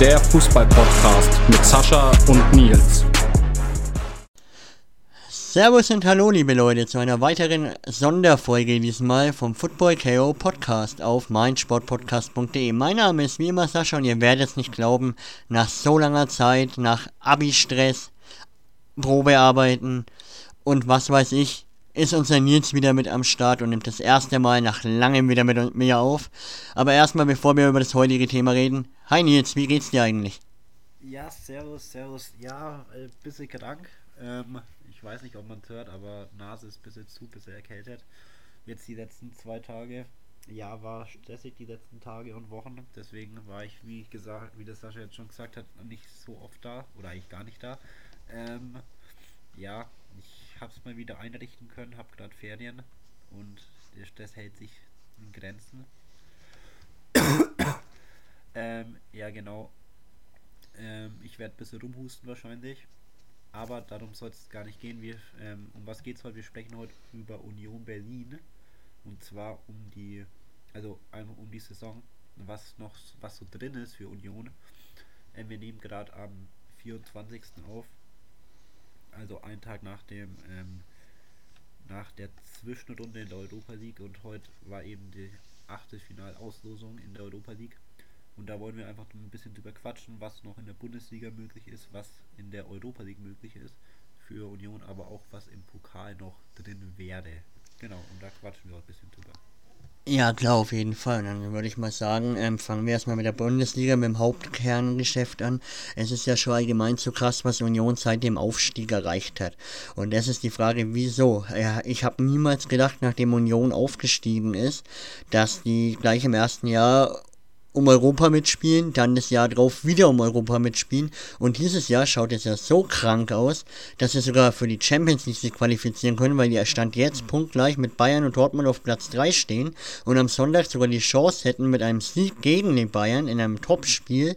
Der Fußball-Podcast mit Sascha und Nils. Servus und hallo, liebe Leute, zu einer weiteren Sonderfolge diesmal vom Football KO Podcast auf meinsportpodcast.de. Mein Name ist wie immer Sascha und ihr werdet es nicht glauben, nach so langer Zeit, nach Abi-Stress, Probearbeiten und was weiß ich, ist unser Nils wieder mit am Start und nimmt das erste Mal nach langem wieder mit mir auf. Aber erstmal, bevor wir über das heutige Thema reden, hi Nils, wie geht's dir eigentlich? Ja, servus, servus. Ja, ein bisschen krank. Ähm, ich weiß nicht, ob man es hört, aber Nase ist ein bisschen zu, ein bisschen erkältet. Jetzt die letzten zwei Tage. Ja, war stressig die letzten Tage und Wochen. Deswegen war ich, wie gesagt, wie das Sascha jetzt schon gesagt hat, nicht so oft da. Oder eigentlich gar nicht da. Ähm, ja, ich habe es mal wieder einrichten können, habe gerade Ferien und der Stress hält sich in Grenzen. ähm, ja, genau. Ähm, ich werde ein bisschen rumhusten wahrscheinlich. Aber darum soll es gar nicht gehen. Wir, ähm, um was geht es heute? Wir sprechen heute über Union Berlin. Und zwar um die, also einmal um die Saison, was noch, was so drin ist für Union. Ähm, wir nehmen gerade am 24. auf also einen Tag nach dem ähm, nach der Zwischenrunde in der Europa League und heute war eben die achte Finalauslosung in der Europa League. Und da wollen wir einfach ein bisschen drüber quatschen, was noch in der Bundesliga möglich ist, was in der Europa League möglich ist für Union, aber auch was im Pokal noch drin wäre. Genau, und da quatschen wir ein bisschen drüber. Ja, klar, auf jeden Fall. Dann würde ich mal sagen, ähm, fangen wir erstmal mit der Bundesliga, mit dem Hauptkerngeschäft an. Es ist ja schon allgemein so krass, was Union seit dem Aufstieg erreicht hat. Und das ist die Frage, wieso? Ja, ich habe niemals gedacht, nachdem Union aufgestiegen ist, dass die gleich im ersten Jahr um Europa mitspielen, dann das Jahr drauf wieder um Europa mitspielen und dieses Jahr schaut es ja so krank aus, dass sie sogar für die Champions League sich qualifizieren können, weil die Stand jetzt punktgleich mit Bayern und Dortmund auf Platz 3 stehen und am Sonntag sogar die Chance hätten, mit einem Sieg gegen den Bayern in einem Topspiel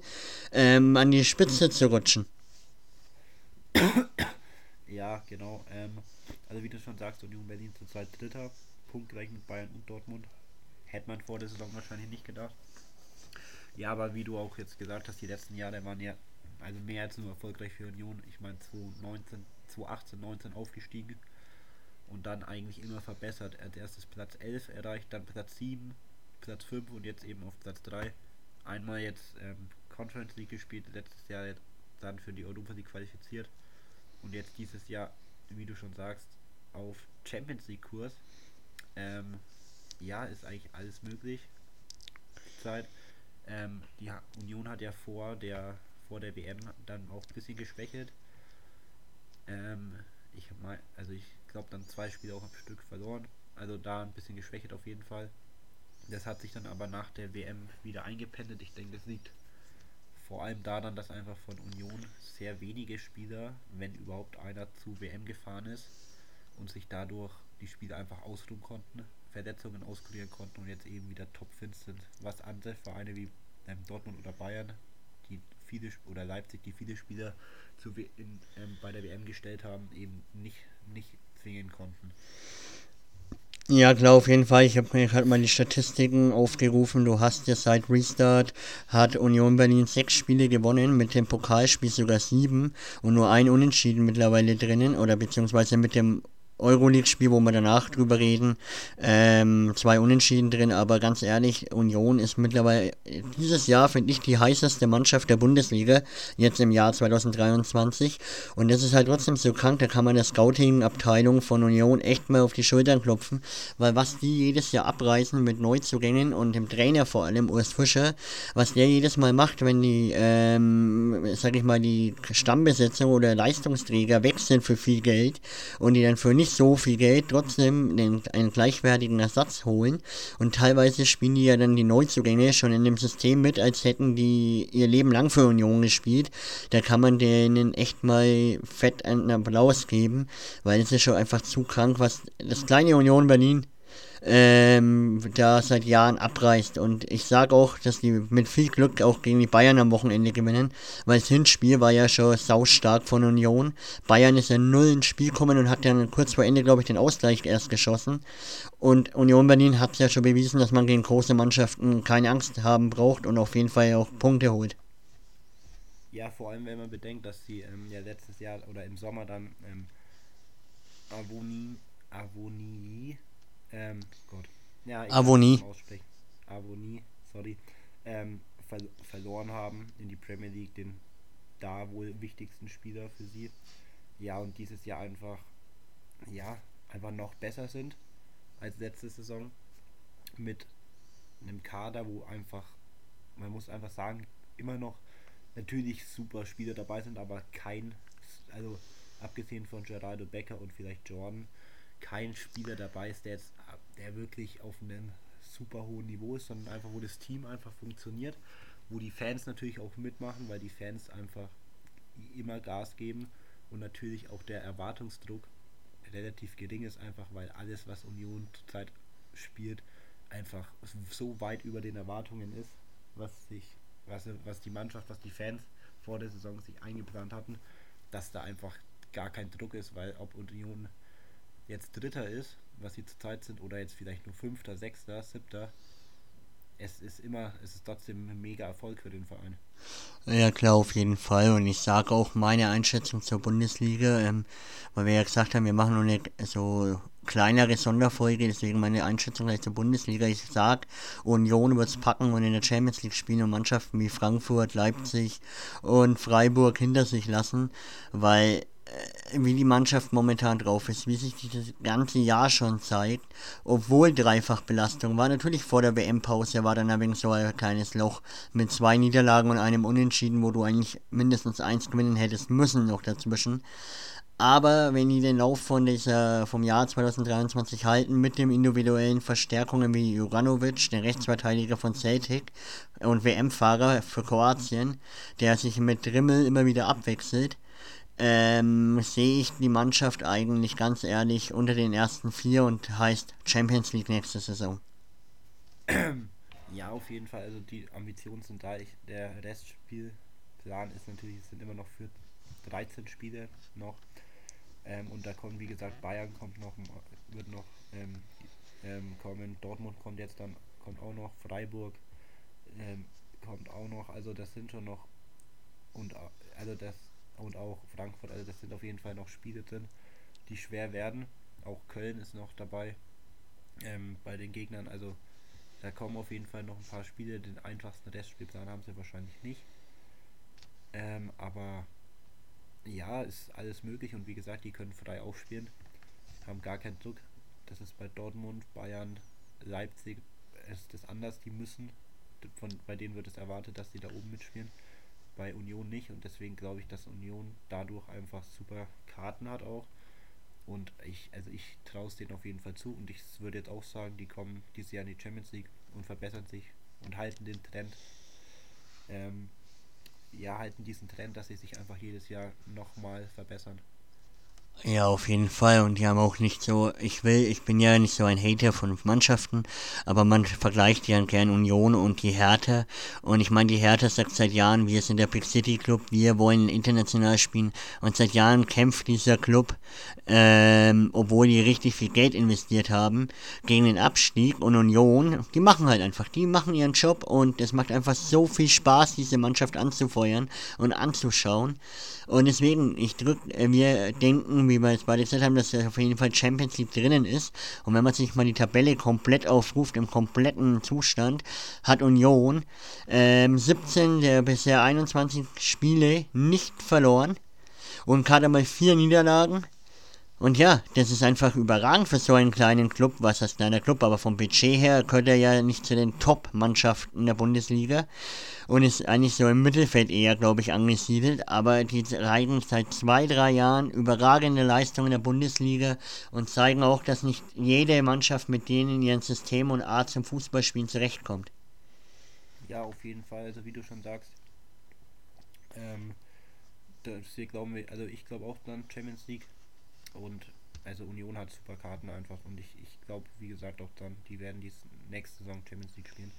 ähm, an die Spitze zu rutschen. Ja, genau. Ähm, also wie du schon sagst, Union Berlin zurzeit Dritter, punktgleich mit Bayern und Dortmund. Hätte man vor der Saison wahrscheinlich nicht gedacht. Ja, aber wie du auch jetzt gesagt hast, die letzten Jahre waren ja also mehr als nur erfolgreich für Union. Ich meine 2019, 2018, 19 aufgestiegen und dann eigentlich immer verbessert. Als erstes Platz 11 erreicht, dann Platz 7, Platz 5 und jetzt eben auf Platz 3. Einmal jetzt ähm, Conference League gespielt, letztes Jahr dann für die Europa League qualifiziert und jetzt dieses Jahr, wie du schon sagst, auf Champions League Kurs. Ähm, ja, ist eigentlich alles möglich. Zeit. Ähm, die Union hat ja vor der vor der WM dann auch ein bisschen geschwächelt. Ähm, ich mein, also ich glaube dann zwei Spiele auch am Stück verloren. Also da ein bisschen geschwächt auf jeden Fall. Das hat sich dann aber nach der WM wieder eingependelt. Ich denke, das liegt vor allem daran, dass einfach von Union sehr wenige Spieler, wenn überhaupt einer zu WM gefahren ist und sich dadurch die Spiele einfach ausruhen konnten. Verletzungen auskurieren konnten und jetzt eben wieder topfit sind. Was andere Vereine wie ähm, Dortmund oder Bayern, die viele oder Leipzig, die viele Spieler zu, in, ähm, bei der WM gestellt haben, eben nicht, nicht zwingen konnten. Ja, klar, auf jeden Fall. Ich habe mir halt mal die Statistiken aufgerufen. Du hast ja seit Restart hat Union Berlin sechs Spiele gewonnen, mit dem Pokalspiel sogar sieben und nur ein Unentschieden mittlerweile drinnen oder beziehungsweise mit dem Euroleague-Spiel, wo wir danach drüber reden. Ähm, zwei Unentschieden drin, aber ganz ehrlich, Union ist mittlerweile dieses Jahr, finde ich, die heißeste Mannschaft der Bundesliga, jetzt im Jahr 2023. Und das ist halt trotzdem so krank, da kann man der Scouting-Abteilung von Union echt mal auf die Schultern klopfen, weil was die jedes Jahr abreißen mit Neuzugängen und dem Trainer vor allem, Urs Fischer, was der jedes Mal macht, wenn die, ähm, sag ich mal, die Stammbesetzung oder Leistungsträger wechseln für viel Geld und die dann für nicht nicht so viel Geld trotzdem den, einen gleichwertigen Ersatz holen. Und teilweise spielen die ja dann die Neuzugänge schon in dem System mit, als hätten die ihr Leben lang für Union gespielt. Da kann man denen echt mal fett einen Applaus geben, weil es ist schon einfach zu krank, was das kleine Union Berlin ähm, da seit Jahren abreißt. Und ich sage auch, dass die mit viel Glück auch gegen die Bayern am Wochenende gewinnen, weil das Hinspiel war ja schon saustark von Union. Bayern ist ja null ins Spiel gekommen und hat dann kurz vor Ende, glaube ich, den Ausgleich erst geschossen. Und Union Berlin hat ja schon bewiesen, dass man gegen große Mannschaften keine Angst haben braucht und auf jeden Fall auch Punkte holt. Ja, vor allem wenn man bedenkt, dass sie ähm, ja letztes Jahr oder im Sommer dann ähm, Avonie, Avonie ähm, Gott. Ja, ich Avonie. Avonie, sorry. Ähm, ver verloren haben in die Premier League, den da wohl wichtigsten Spieler für sie. Ja, und dieses Jahr einfach, ja, einfach noch besser sind als letzte Saison. Mit einem Kader, wo einfach, man muss einfach sagen, immer noch natürlich super Spieler dabei sind, aber kein, also abgesehen von Gerardo Becker und vielleicht Jordan, kein Spieler dabei ist, der jetzt der wirklich auf einem super hohen Niveau ist, sondern einfach, wo das Team einfach funktioniert, wo die Fans natürlich auch mitmachen, weil die Fans einfach immer Gas geben und natürlich auch der Erwartungsdruck relativ gering ist, einfach weil alles, was Union zurzeit spielt, einfach so weit über den Erwartungen ist, was sich, was, was die Mannschaft, was die Fans vor der Saison sich eingeplant hatten, dass da einfach gar kein Druck ist, weil ob Union jetzt Dritter ist, was sie zurzeit sind, oder jetzt vielleicht nur Fünfter, Sechster, Siebter, es ist immer, es ist trotzdem ein mega Erfolg für den Verein. Ja, klar, auf jeden Fall. Und ich sage auch meine Einschätzung zur Bundesliga, ähm, weil wir ja gesagt haben, wir machen nur eine so kleinere Sonderfolge, deswegen meine Einschätzung gleich zur Bundesliga. Ich sage, Union wird es packen und in der Champions League spielen und Mannschaften wie Frankfurt, Leipzig und Freiburg hinter sich lassen, weil äh, wie die Mannschaft momentan drauf ist, wie sich das ganze Jahr schon zeigt, obwohl Dreifachbelastung war. Natürlich vor der WM-Pause war dann ein so ein kleines Loch mit zwei Niederlagen und einem Unentschieden, wo du eigentlich mindestens eins gewinnen hättest müssen noch dazwischen. Aber wenn die den Lauf von dieser, vom Jahr 2023 halten, mit den individuellen Verstärkungen wie Juranovic, der Rechtsverteidiger von Celtic und WM-Fahrer für Kroatien, der sich mit Drimmel immer wieder abwechselt, ähm, sehe ich die Mannschaft eigentlich ganz ehrlich unter den ersten vier und heißt Champions League nächste Saison. Ja, auf jeden Fall. Also die Ambitionen sind da. Ich, der Restspielplan ist natürlich, es sind immer noch für 13 Spiele noch. Ähm, und da kommt, wie gesagt, Bayern kommt noch, wird noch ähm, ähm, kommen. Dortmund kommt jetzt dann, kommt auch noch. Freiburg ähm, kommt auch noch. Also das sind schon noch und also das und auch Frankfurt. Also das sind auf jeden Fall noch Spiele drin, die schwer werden. Auch Köln ist noch dabei ähm, bei den Gegnern. Also da kommen auf jeden Fall noch ein paar Spiele. Den einfachsten Restspielplan haben sie wahrscheinlich nicht. Ähm, aber ja, ist alles möglich und wie gesagt, die können frei aufspielen, haben gar keinen Druck. Das ist bei Dortmund, Bayern, Leipzig ist das anders. Die müssen, von, bei denen wird es erwartet, dass sie da oben mitspielen bei Union nicht und deswegen glaube ich, dass Union dadurch einfach super Karten hat auch. Und ich, also ich traue es denen auf jeden Fall zu und ich würde jetzt auch sagen, die kommen dieses Jahr in die Champions League und verbessern sich und halten den Trend. Ähm, ja, halten diesen Trend, dass sie sich einfach jedes Jahr nochmal verbessern. Ja, auf jeden Fall. Und die haben auch nicht so, ich will, ich bin ja nicht so ein Hater von Mannschaften, aber man vergleicht ja gern Union und die Hertha. Und ich meine, die Hertha sagt seit Jahren, wir sind der Big City Club, wir wollen international spielen. Und seit Jahren kämpft dieser Club, ähm, obwohl die richtig viel Geld investiert haben, gegen den Abstieg. Und Union, die machen halt einfach, die machen ihren Job und es macht einfach so viel Spaß, diese Mannschaft anzufeuern und anzuschauen. Und deswegen, ich drück, äh, wir denken, wie wir jetzt beide gesagt haben, dass er auf jeden Fall Champions League drinnen ist. Und wenn man sich mal die Tabelle komplett aufruft, im kompletten Zustand, hat Union ähm, 17 der bisher 21 Spiele nicht verloren und gerade mal vier Niederlagen. Und ja, das ist einfach überragend für so einen kleinen Club. Was heißt kleiner Club? Aber vom Budget her gehört er ja nicht zu den Top-Mannschaften der Bundesliga. Und ist eigentlich so im Mittelfeld eher, glaube ich, angesiedelt. Aber die zeigen seit zwei, drei Jahren überragende Leistungen in der Bundesliga und zeigen auch, dass nicht jede Mannschaft mit denen in ihrem System und Art zum Fußballspielen zurechtkommt. Ja, auf jeden Fall. Also wie du schon sagst, ähm, das hier glauben wir, also ich glaube auch dann Champions League und also Union hat super Karten einfach und ich, ich glaube, wie gesagt, auch dann, die werden die nächste Saison Champions League spielen.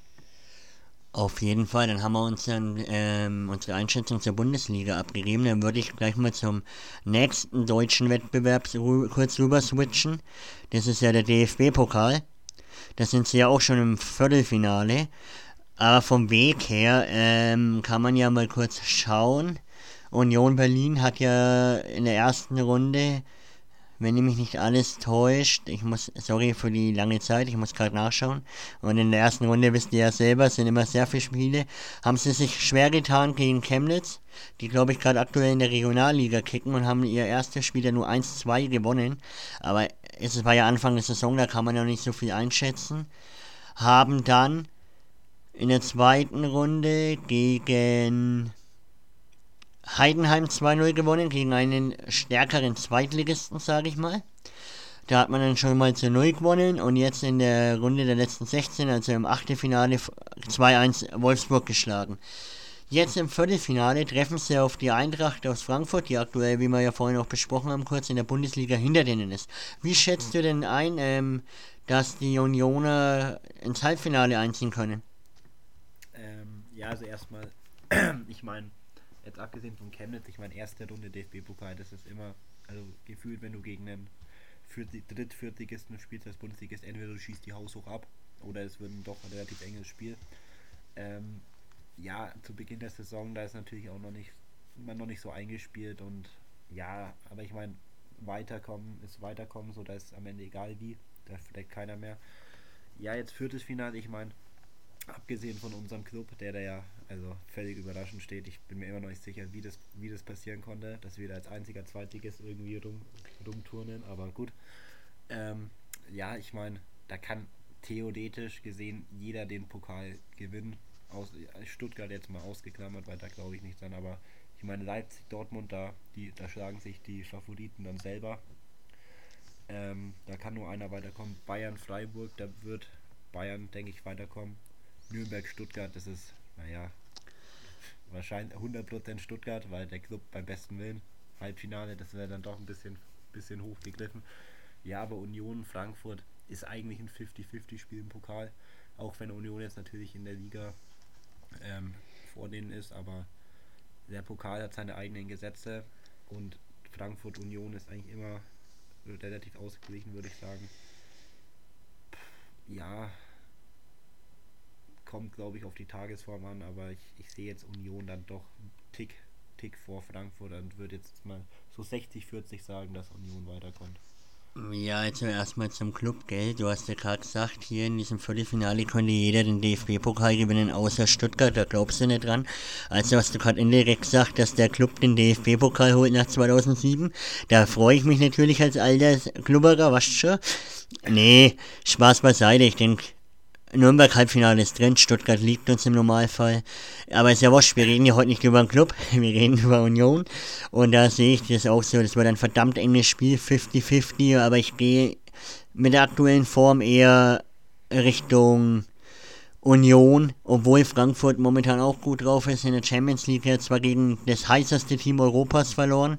Auf jeden Fall, dann haben wir uns dann ähm, unsere Einschätzung zur Bundesliga abgegeben. Dann würde ich gleich mal zum nächsten deutschen Wettbewerb kurz rüber switchen. Das ist ja der DFB-Pokal. Da sind sie ja auch schon im Viertelfinale. Aber vom Weg her ähm, kann man ja mal kurz schauen. Union Berlin hat ja in der ersten Runde wenn mich nicht alles täuscht, ich muss, sorry für die lange Zeit, ich muss gerade nachschauen. Und in der ersten Runde wisst ihr ja selber, sind immer sehr viele Spiele. Haben sie sich schwer getan gegen Chemnitz, die glaube ich gerade aktuell in der Regionalliga kicken und haben ihr erstes Spiel ja nur 1-2 gewonnen. Aber es war ja Anfang der Saison, da kann man ja nicht so viel einschätzen. Haben dann in der zweiten Runde gegen Heidenheim 2-0 gewonnen gegen einen stärkeren Zweitligisten, sage ich mal. Da hat man dann schon mal zu 0 gewonnen und jetzt in der Runde der letzten 16, also im Achtelfinale, 2-1 Wolfsburg geschlagen. Jetzt im Viertelfinale treffen sie auf die Eintracht aus Frankfurt, die aktuell, wie wir ja vorhin auch besprochen haben, kurz in der Bundesliga hinter denen ist. Wie schätzt du denn ein, ähm, dass die Unioner ins Halbfinale einziehen können? Ähm, ja, also erstmal, ich meine, abgesehen von Chemnitz, ich meine, erste Runde DFB-Pokal, das ist immer, also gefühlt, wenn du gegen einen Dritt-, Viertligisten spielst als Bundesligist, entweder du schießt die Haus hoch ab oder es wird ein doch ein relativ enges Spiel. Ähm, ja, zu Beginn der Saison, da ist natürlich auch noch nicht, man noch nicht so eingespielt und ja, aber ich meine, weiterkommen ist weiterkommen, so da ist am Ende egal wie, da deckt keiner mehr. Ja, jetzt viertes Finale, ich meine, abgesehen von unserem Club, der da ja also völlig überraschend steht. Ich bin mir immer noch nicht sicher, wie das, wie das passieren konnte, dass wir da als einziger Zweitligist irgendwie rum, rumturnen, aber gut. Ähm, ja, ich meine, da kann theoretisch gesehen jeder den Pokal gewinnen. Aus, Stuttgart jetzt mal ausgeklammert, weil da glaube ich nicht dran, aber ich meine Leipzig, Dortmund, da, die, da schlagen sich die Favoriten dann selber. Ähm, da kann nur einer weiterkommen. Bayern, Freiburg, da wird Bayern, denke ich, weiterkommen. Nürnberg, Stuttgart, das ist, naja, wahrscheinlich 100% Stuttgart, weil der Club beim besten Willen, Halbfinale, das wäre dann doch ein bisschen, bisschen hochgegriffen. Ja, aber Union Frankfurt ist eigentlich ein 50-50-Spiel im Pokal, auch wenn Union jetzt natürlich in der Liga ähm, vor denen ist, aber der Pokal hat seine eigenen Gesetze und Frankfurt Union ist eigentlich immer relativ ausgeglichen, würde ich sagen. Ja, kommt, glaube ich, auf die Tagesform an, aber ich, ich sehe jetzt Union dann doch einen Tick, Tick vor Frankfurt und würde jetzt mal so 60-40 sagen, dass Union weiterkommt. Ja, also erstmal zum Club, gell? Du hast ja gerade gesagt, hier in diesem Viertelfinale konnte jeder den DFB-Pokal gewinnen, außer Stuttgart, da glaubst du nicht dran. Also hast du gerade indirekt gesagt, dass der Club den DFB-Pokal holt nach 2007. Da freue ich mich natürlich als alter Klubberer, du schon? Nee, Spaß beiseite, ich denke, Nürnberg Halbfinale ist drin, Stuttgart liegt uns im Normalfall. Aber ist ja wurscht, wir reden ja heute nicht über einen Club, wir reden über Union. Und da sehe ich das auch so, das wird ein verdammt enges Spiel, 50-50, aber ich gehe mit der aktuellen Form eher Richtung Union, obwohl Frankfurt momentan auch gut drauf ist in der Champions League, jetzt zwar gegen das heißeste Team Europas verloren.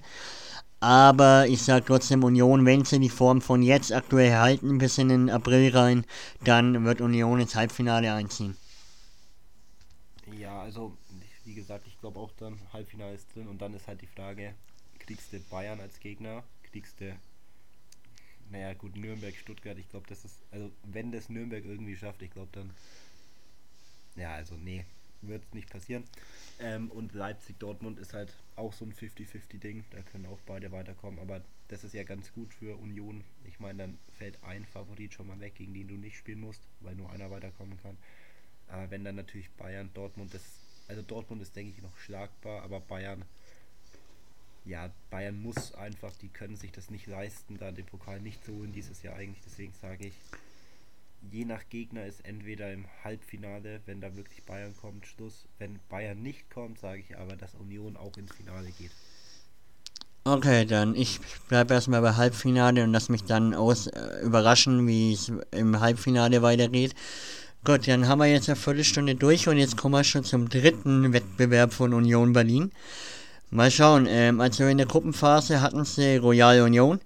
Aber ich sage trotzdem Union, wenn sie die Form von jetzt aktuell halten bis in den April rein, dann wird Union ins Halbfinale einziehen. Ja, also wie gesagt, ich glaube auch dann Halbfinale ist drin und dann ist halt die Frage, kriegst du Bayern als Gegner, kriegst du naja gut, Nürnberg, Stuttgart, ich glaube, das ist, also wenn das Nürnberg irgendwie schafft, ich glaube dann, ja, also nee, wird nicht passieren. Ähm, und Leipzig-Dortmund ist halt auch so ein 50-50-Ding. Da können auch beide weiterkommen. Aber das ist ja ganz gut für Union. Ich meine, dann fällt ein Favorit schon mal weg, gegen den du nicht spielen musst, weil nur einer weiterkommen kann. Aber wenn dann natürlich Bayern, Dortmund, das, also Dortmund ist, denke ich, noch schlagbar, aber Bayern, ja, Bayern muss einfach, die können sich das nicht leisten, da den Pokal nicht zu holen dieses Jahr eigentlich. Deswegen sage ich, je nach Gegner ist entweder im Halbfinale, wenn da wirklich Bayern kommt, Schluss. Wenn Bayern nicht kommt, sage ich aber, dass Union auch ins Finale geht. Okay, dann ich bleibe erstmal bei Halbfinale und lass mich dann aus äh, überraschen, wie es im Halbfinale weitergeht. Gut, dann haben wir jetzt eine Viertelstunde durch und jetzt kommen wir schon zum dritten Wettbewerb von Union Berlin. Mal schauen, ähm, also in der Gruppenphase hatten sie Royal Union,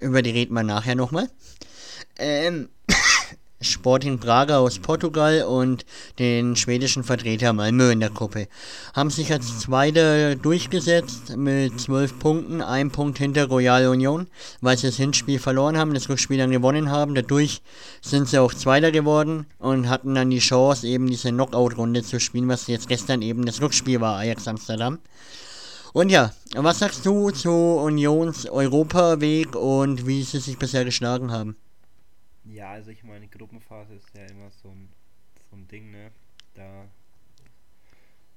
über die reden wir nachher nochmal. Ähm, Sporting Braga aus Portugal und den schwedischen Vertreter Malmö in der Gruppe. Haben sich als Zweiter durchgesetzt mit zwölf Punkten, ein Punkt hinter Royal Union, weil sie das Hinspiel verloren haben, das Rückspiel dann gewonnen haben. Dadurch sind sie auch Zweiter geworden und hatten dann die Chance, eben diese Knockout-Runde zu spielen, was jetzt gestern eben das Rückspiel war, Ajax Amsterdam. Und ja, was sagst du zu Unions Europaweg und wie sie sich bisher geschlagen haben? Ja, also ich meine, Gruppenphase ist ja immer so ein, so ein Ding, ne? Da,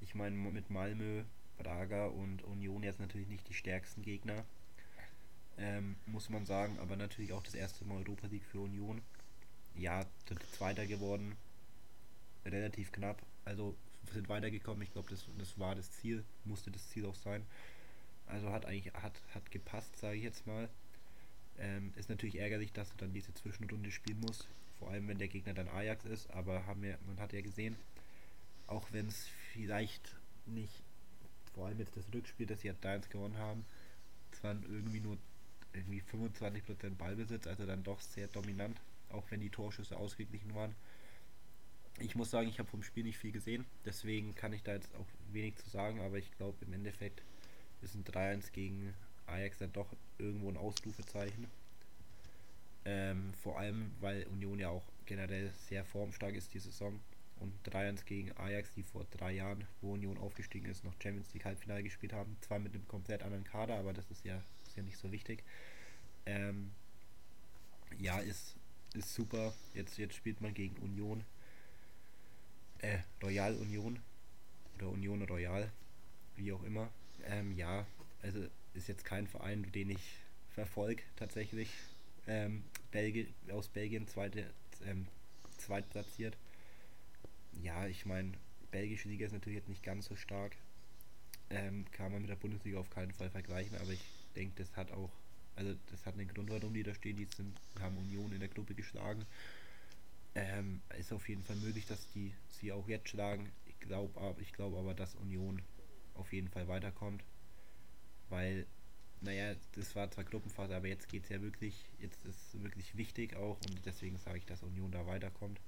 ich meine, mit Malmö, Braga und Union jetzt natürlich nicht die stärksten Gegner, ähm, muss man sagen, aber natürlich auch das erste Mal Europa League für Union. Ja, sind Zweiter geworden, relativ knapp, also sind weitergekommen, ich glaube, das, das war das Ziel, musste das Ziel auch sein. Also hat eigentlich, hat, hat gepasst, sage ich jetzt mal. Ähm, ist natürlich ärgerlich, dass du dann diese Zwischenrunde spielen musst. Vor allem, wenn der Gegner dann Ajax ist. Aber haben wir, man hat ja gesehen, auch wenn es vielleicht nicht, vor allem jetzt das Rückspiel, das sie da jetzt gewonnen haben, es waren irgendwie nur irgendwie 25% Ballbesitz, also dann doch sehr dominant, auch wenn die Torschüsse ausgeglichen waren. Ich muss sagen, ich habe vom Spiel nicht viel gesehen, deswegen kann ich da jetzt auch wenig zu sagen, aber ich glaube im Endeffekt ist ein 3-1 gegen Ajax dann doch irgendwo ein Ausrufezeichen. Ähm, vor allem, weil Union ja auch generell sehr formstark ist die Saison. Und 3-1 gegen Ajax, die vor drei Jahren, wo Union aufgestiegen ist, noch Champions League Halbfinale gespielt haben. Zwar mit einem komplett anderen Kader, aber das ist ja, ist ja nicht so wichtig. Ähm, ja, ist, ist super. Jetzt, jetzt spielt man gegen Union. Äh, Royal Union. Oder Union Royal. Wie auch immer. Ähm, ja, also ist jetzt kein Verein, den ich verfolge tatsächlich. Ähm, Belgi aus Belgien zweite, ähm, zweitplatziert. Ja, ich meine, belgische Liga ist natürlich jetzt nicht ganz so stark. Ähm, kann man mit der Bundesliga auf keinen Fall vergleichen, aber ich denke, das hat auch, also das hat einen Grund, warum die da stehen. Die sind, haben Union in der Gruppe geschlagen. Ähm, ist auf jeden Fall möglich, dass die sie auch jetzt schlagen. Ich glaube ich glaub aber, dass Union auf jeden Fall weiterkommt weil, naja, das war zwar Gruppenphase, aber jetzt geht es ja wirklich, jetzt ist wirklich wichtig auch und deswegen sage ich, dass Union da weiterkommt.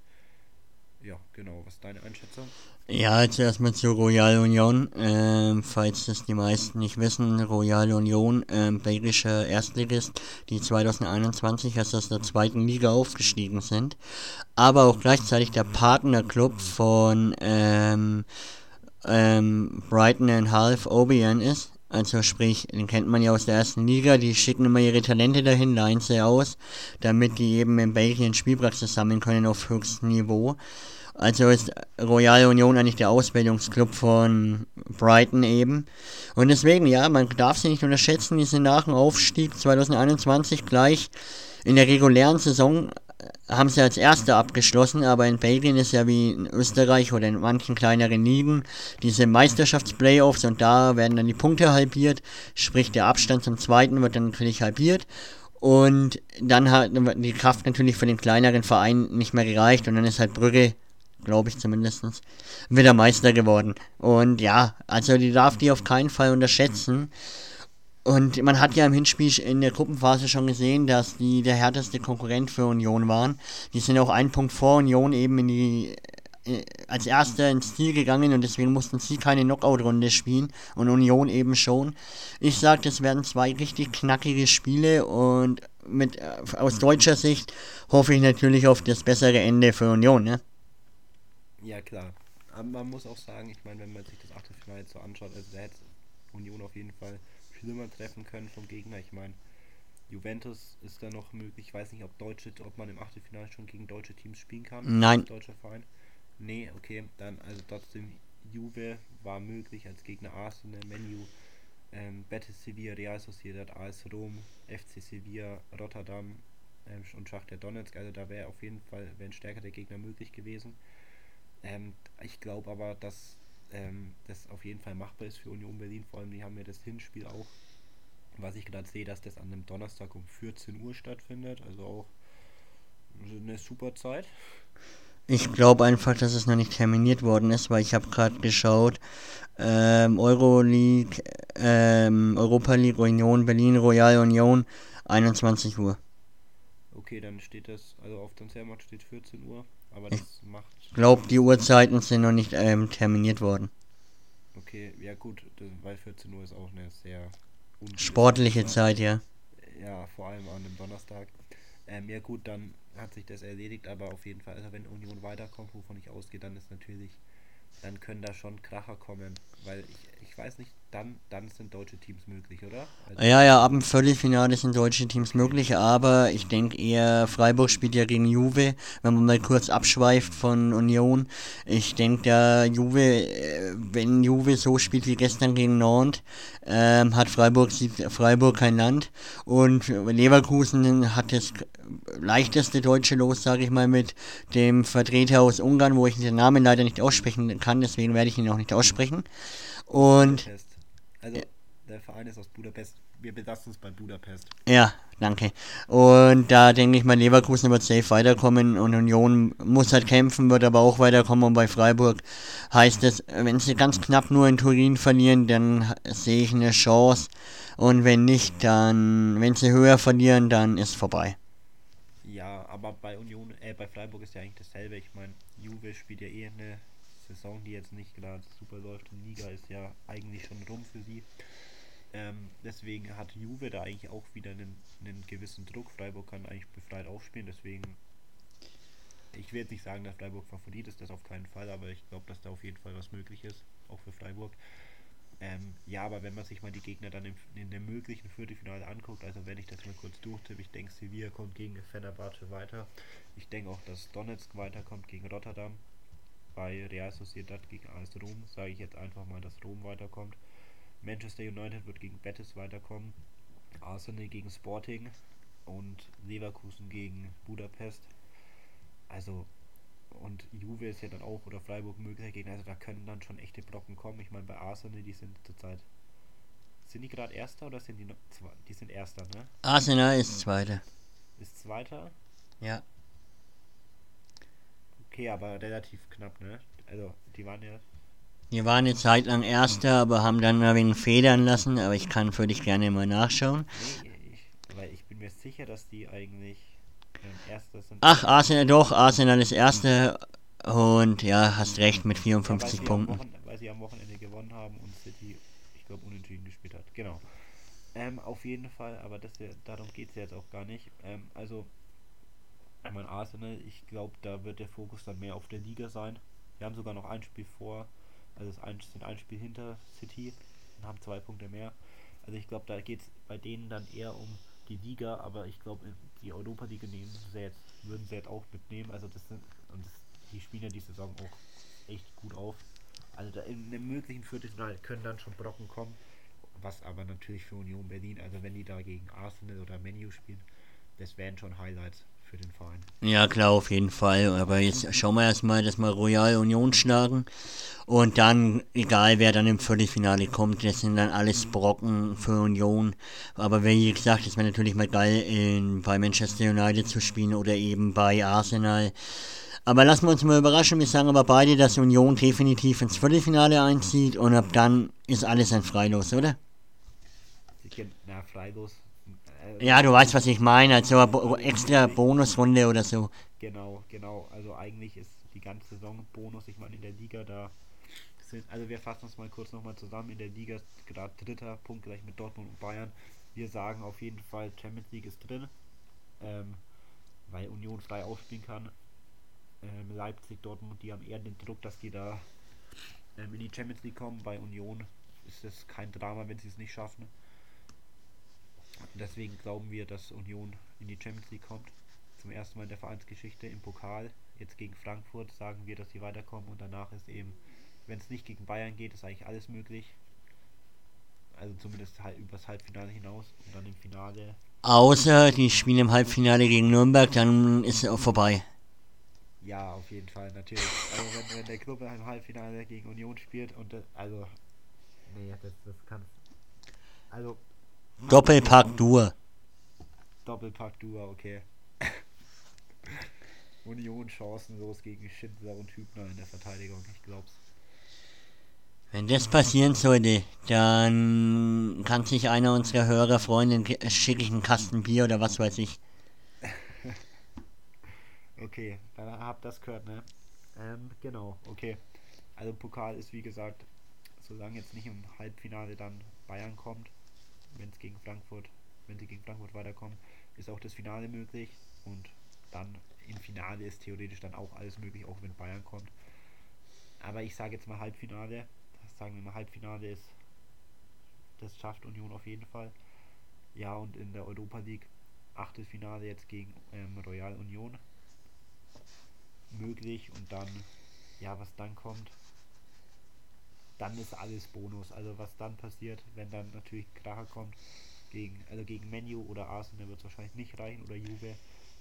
Ja, genau. Was ist deine Einschätzung? Ja, jetzt erstmal zu Royal Union. Ähm, falls das die meisten nicht wissen, Royal Union, ähm, belgischer Erstligist, die 2021 erst aus der zweiten Liga aufgestiegen sind. Aber auch gleichzeitig der Partnerclub von ähm, ähm, Brighton and Half Obion ist. Also sprich, den kennt man ja aus der ersten Liga, die schicken immer ihre Talente dahin, leihen sie aus, damit die eben in Belgien Spielpraxis sammeln können auf höchstem Niveau. Also ist Royal Union eigentlich der Ausbildungsclub von Brighton eben. Und deswegen, ja, man darf sie nicht unterschätzen, die sind nach dem Aufstieg 2021 gleich in der regulären Saison haben sie als Erster abgeschlossen, aber in Belgien ist ja wie in Österreich oder in manchen kleineren Ligen diese Meisterschaftsplayoffs und da werden dann die Punkte halbiert, sprich der Abstand zum Zweiten wird dann natürlich halbiert und dann hat die Kraft natürlich für den kleineren Verein nicht mehr gereicht und dann ist halt Brügge, glaube ich zumindest, wieder Meister geworden. Und ja, also die darf die auf keinen Fall unterschätzen. Und man hat ja im Hinspiel in der Gruppenphase schon gesehen, dass die der härteste Konkurrent für Union waren. Die sind auch einen Punkt vor Union eben in die äh, als erster ins Ziel gegangen und deswegen mussten sie keine Knockout-Runde spielen und Union eben schon. Ich sage, das werden zwei richtig knackige Spiele und mit äh, aus deutscher Sicht hoffe ich natürlich auf das bessere Ende für Union, ne? Ja klar. Aber man muss auch sagen, ich meine, wenn man sich das Achtelfinale jetzt so anschaut, also da hätte Union auf jeden Fall schlimmer treffen können vom Gegner. Ich meine, Juventus ist da noch möglich. Ich weiß nicht, ob deutsche, ob man im Achtelfinale schon gegen deutsche Teams spielen kann. Nein. Deutscher Verein. Nee, okay, dann also trotzdem Juve war möglich als Gegner Arsenal, Menu, ähm, Betis Sevilla, Real Sociedad, AS Rom, FC Sevilla, Rotterdam ähm, und Schachter Donetsk. Also da wäre auf jeden Fall wäre ein stärker der Gegner möglich gewesen. Ähm, ich glaube aber, dass ähm, das auf jeden Fall machbar ist für Union Berlin. Vor allem, die haben ja das Hinspiel auch, was ich gerade sehe, dass das an einem Donnerstag um 14 Uhr stattfindet. Also auch eine super Zeit. Ich glaube einfach, dass es noch nicht terminiert worden ist, weil ich habe gerade geschaut, ähm, Euroleague, ähm, Europa League, Union Berlin, Royal Union, 21 Uhr. Okay, dann steht das, also auf Transfermarkt steht 14 Uhr, aber das macht. Ich glaube, die Uhrzeiten sind noch nicht ähm, terminiert worden. Okay, ja gut, weil 14 Uhr ist auch eine sehr Sportliche Zeit. Ja. Ja, vor allem an einem Donnerstag. Ähm, ja gut, dann hat sich das erledigt, aber auf jeden Fall, also wenn Union weiterkommt, wovon ich ausgehe, dann ist natürlich, dann können da schon Kracher kommen, weil ich, ich weiß nicht, dann, dann sind deutsche Teams möglich, oder? Also, Ja, ja, ab dem Viertelfinale sind deutsche Teams möglich, aber ich denke eher, Freiburg spielt ja gegen Juve, wenn man mal kurz abschweift von Union. Ich denke, da Juve, äh, wenn Juve so spielt wie gestern gegen Nantes, ähm, hat Freiburg, Freiburg kein Land und Leverkusen hat das leichteste deutsche Los, sage ich mal, mit dem Vertreter aus Ungarn, wo ich den Namen leider nicht aussprechen kann, deswegen werde ich ihn auch nicht aussprechen. Und Budapest. Also, der Verein ist aus Budapest. Wir belassen uns bei Budapest. Ja, danke. Und da denke ich mal, Leverkusen wird safe weiterkommen und Union muss halt kämpfen, wird aber auch weiterkommen. Und bei Freiburg heißt es, wenn sie ganz knapp nur in Turin verlieren, dann sehe ich eine Chance. Und wenn nicht, dann, wenn sie höher verlieren, dann ist vorbei. Ja, aber bei Union, äh, bei Freiburg ist ja eigentlich dasselbe. Ich meine, Juve spielt ja eh eine Saison, die jetzt nicht gerade super läuft. Die Liga ist ja eigentlich schon rum für sie. Ähm, deswegen hat Juve da eigentlich auch wieder einen, einen gewissen Druck. Freiburg kann eigentlich befreit aufspielen, deswegen. Ich will jetzt nicht sagen, dass Freiburg Favorit ist, das auf keinen Fall, aber ich glaube, dass da auf jeden Fall was möglich ist, auch für Freiburg. Ähm, ja, aber wenn man sich mal die Gegner dann im, in dem möglichen Viertelfinale anguckt, also wenn ich das mal kurz durchtippe, ich denke, Sevilla kommt gegen Fenerbahce weiter. Ich denke auch, dass Donetsk weiterkommt gegen Rotterdam. Bei Real Sociedad gegen AS Rom sage ich jetzt einfach mal, dass Rom weiterkommt. Manchester United wird gegen Betis weiterkommen. Arsenal gegen Sporting und Leverkusen gegen Budapest. Also und Juve ist ja dann auch oder Freiburg möglicher Gegner. Also da können dann schon echte Brocken kommen. Ich meine bei Arsenal, die sind zurzeit sind die gerade Erster oder sind die noch zwei? Die sind Erster, ne? Arsenal ist Zweiter. Ist Zweiter. Ja. Okay, aber relativ knapp, ne? Also die waren ja Die waren eine Zeit lang Erster, aber haben dann ein wenig federn lassen, aber ich kann für dich gerne mal nachschauen. Nee, ich, weil ich bin mir sicher, dass die eigentlich ähm, Erster sind. Ach, Arsenal, doch, Arsenal ist Erster und ja, hast recht mit Ja, weil 54 sie am Punkten. Weil sie am Wochenende gewonnen haben und City, ich glaube, unentschieden gespielt hat. Genau. Ähm, auf jeden Fall, aber das ja, darum geht es jetzt auch gar nicht. Ähm, also, ich meine, Arsenal, ich glaube, da wird der Fokus dann mehr auf der Liga sein. Wir haben sogar noch ein Spiel vor, also sind ein Spiel hinter City und haben zwei Punkte mehr. Also ich glaube, da geht es bei denen dann eher um die Liga, aber ich glaube, die Europa League nehmen sie jetzt, würden sie jetzt auch mitnehmen. Also das sind, und das, die spielen ja die Saison auch echt gut auf. Also da in einem möglichen Viertelfinale können dann schon Brocken kommen. Was aber natürlich für Union Berlin, also wenn die da gegen Arsenal oder Menu spielen, das wären schon Highlights für den Verein. Ja, klar, auf jeden Fall. Aber jetzt schauen wir erstmal, dass wir Royal Union schlagen. Und dann, egal wer dann im Viertelfinale kommt, das sind dann alles Brocken für Union. Aber wie gesagt, es wäre natürlich mal geil, in, bei Manchester United zu spielen oder eben bei Arsenal. Aber lassen wir uns mal überraschen. Wir sagen aber beide, dass Union definitiv ins Viertelfinale einzieht. Und ab dann ist alles ein Freilos, oder? Na, Freilos. Ja, du weißt, was ich meine. Also Bo extra Bonusrunde oder so. Genau, genau. Also eigentlich ist die ganze Saison Bonus. Ich meine, in der Liga da sind, also wir fassen uns mal kurz nochmal zusammen. In der Liga ist gerade dritter Punkt gleich mit Dortmund und Bayern. Wir sagen auf jeden Fall, Champions League ist drin, ähm, weil Union frei aufspielen kann. Ähm, Leipzig, Dortmund, die haben eher den Druck, dass die da ähm, in die Champions League kommen. Bei Union ist es kein Drama, wenn sie es nicht schaffen. Deswegen glauben wir, dass Union in die Champions League kommt. Zum ersten Mal in der Vereinsgeschichte im Pokal. Jetzt gegen Frankfurt sagen wir, dass sie weiterkommen und danach ist eben, wenn es nicht gegen Bayern geht, ist eigentlich alles möglich. Also zumindest halt übers Halbfinale hinaus und dann im Finale. Außer die spielen im Halbfinale gegen Nürnberg, dann ist es auch vorbei. Ja, auf jeden Fall, natürlich. Also wenn, wenn der Club im Halbfinale gegen Union spielt und das, also. Nee, das, das kann. Also Doppelpack Dur. Doppelpack Dua, okay. Union chancenlos gegen Schindler und Hübner in der Verteidigung, ich glaub's. Wenn das passieren sollte, dann kann sich einer unserer Hörer freuen, dann schicke ich einen Kasten Bier oder was weiß ich. okay, dann habt das gehört, ne? Ähm, genau, okay. Also Pokal ist wie gesagt, solange jetzt nicht im Halbfinale dann Bayern kommt, wenn es gegen Frankfurt, wenn sie gegen Frankfurt weiterkommen, ist auch das Finale möglich und dann im Finale ist theoretisch dann auch alles möglich, auch wenn Bayern kommt. Aber ich sage jetzt mal Halbfinale, sagen wir mal Halbfinale ist, das schafft Union auf jeden Fall. Ja, und in der Europa League Achtelfinale jetzt gegen ähm, Royal Union möglich und dann, ja, was dann kommt, dann ist alles Bonus. Also was dann passiert, wenn dann natürlich Kracher kommt, gegen, also gegen Menu oder Arsenal wird es wahrscheinlich nicht reichen oder Juve,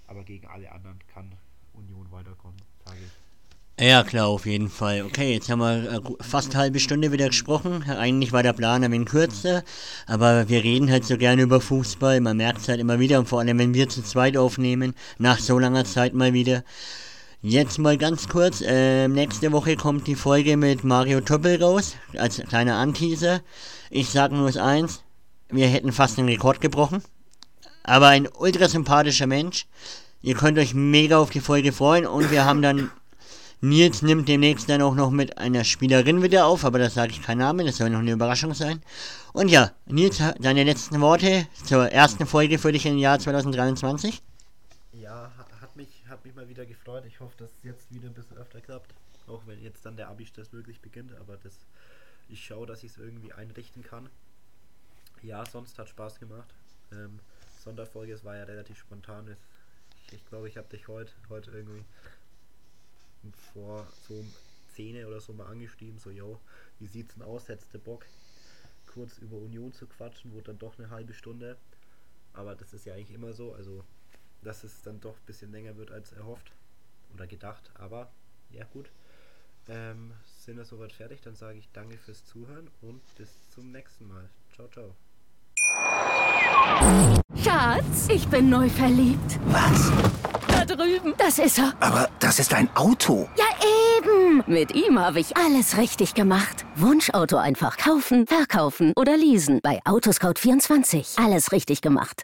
aber gegen alle anderen kann Union weiterkommen, sage ich. Ja, klar, auf jeden Fall. Okay, jetzt haben wir äh, fast eine halbe Stunde wieder gesprochen. Eigentlich war der Plan ein wenig kürzer, aber wir reden halt so gerne über Fußball. Man merkt es halt immer wieder und vor allem, wenn wir zu zweit aufnehmen, nach so langer Zeit mal wieder. Jetzt mal ganz kurz, äh, nächste Woche kommt die Folge mit Mario Töppel raus, als kleiner Anteaser. Ich sage nur eins, wir hätten fast den Rekord gebrochen. Aber ein ultra sympathischer Mensch. Ihr könnt euch mega auf die Folge freuen und wir haben dann Nils nimmt demnächst dann auch noch mit einer Spielerin wieder auf, aber das sage ich keinen Namen, das soll noch eine Überraschung sein. Und ja, Nils, deine letzten Worte zur ersten Folge für dich im Jahr 2023? Hat mich, mal wieder gefreut. Ich hoffe, dass es jetzt wieder ein bisschen öfter klappt. Auch wenn jetzt dann der Abi-Stress wirklich beginnt, aber das, ich schaue, dass ich es irgendwie einrichten kann. Ja, sonst hat Spaß gemacht. Ähm, Sonderfolge, es war ja relativ spontan. Ich glaube, ich habe dich heute, heute irgendwie vor so 10 oder so mal angeschrieben, so, yo, wie sieht's denn aus, hättest du Bock, kurz über Union zu quatschen, wurde dann doch eine halbe Stunde. Aber das ist ja eigentlich immer so, also dass es dann doch ein bisschen länger wird als erhofft oder gedacht. Aber ja gut, ähm, sind wir soweit fertig, dann sage ich danke fürs Zuhören und bis zum nächsten Mal. Ciao, ciao. Schatz, ich bin neu verliebt. Was? Da drüben. Das ist er. Aber das ist ein Auto. Ja, eben. Mit ihm habe ich alles richtig gemacht. Wunschauto einfach kaufen, verkaufen oder leasen. Bei Autoscout24. Alles richtig gemacht.